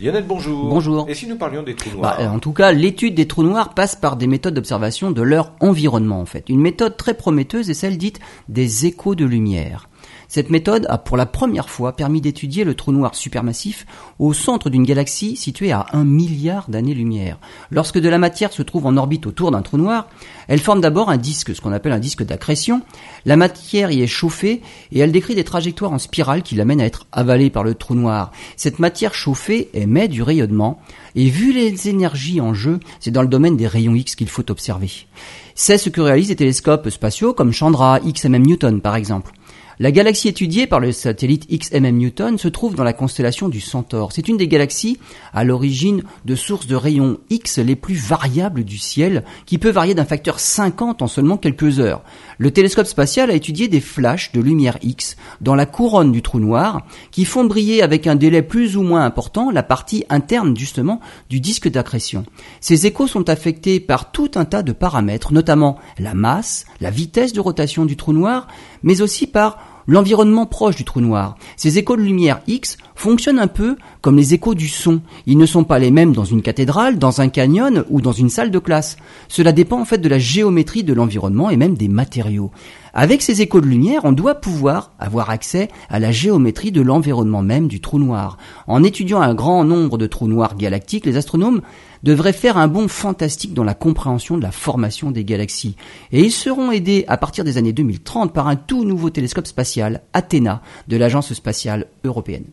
Lionel, bonjour. Bonjour. Et si nous parlions des trous noirs Bah, en tout cas, l'étude des trous noirs passe par des méthodes d'observation de leur environnement, en fait. Une méthode très prometteuse est celle dite des échos de lumière. Cette méthode a pour la première fois permis d'étudier le trou noir supermassif au centre d'une galaxie située à un milliard d'années-lumière. Lorsque de la matière se trouve en orbite autour d'un trou noir, elle forme d'abord un disque, ce qu'on appelle un disque d'accrétion. La matière y est chauffée et elle décrit des trajectoires en spirale qui l'amènent à être avalée par le trou noir. Cette matière chauffée émet du rayonnement et vu les énergies en jeu, c'est dans le domaine des rayons X qu'il faut observer. C'est ce que réalisent les télescopes spatiaux comme Chandra, XMM Newton par exemple. La galaxie étudiée par le satellite XMM Newton se trouve dans la constellation du Centaure. C'est une des galaxies à l'origine de sources de rayons X les plus variables du ciel, qui peut varier d'un facteur 50 en seulement quelques heures. Le télescope spatial a étudié des flashs de lumière X dans la couronne du trou noir, qui font briller avec un délai plus ou moins important la partie interne justement du disque d'accrétion. Ces échos sont affectés par tout un tas de paramètres, notamment la masse, la vitesse de rotation du trou noir, mais aussi par l'environnement proche du trou noir. Ces échos de lumière X fonctionnent un peu comme les échos du son. Ils ne sont pas les mêmes dans une cathédrale, dans un canyon ou dans une salle de classe. Cela dépend en fait de la géométrie de l'environnement et même des matériaux. Avec ces échos de lumière, on doit pouvoir avoir accès à la géométrie de l'environnement même du trou noir. En étudiant un grand nombre de trous noirs galactiques, les astronomes devraient faire un bond fantastique dans la compréhension de la formation des galaxies. Et ils seront aidés à partir des années 2030 par un tout nouveau télescope spatial, Athéna, de l'Agence spatiale européenne.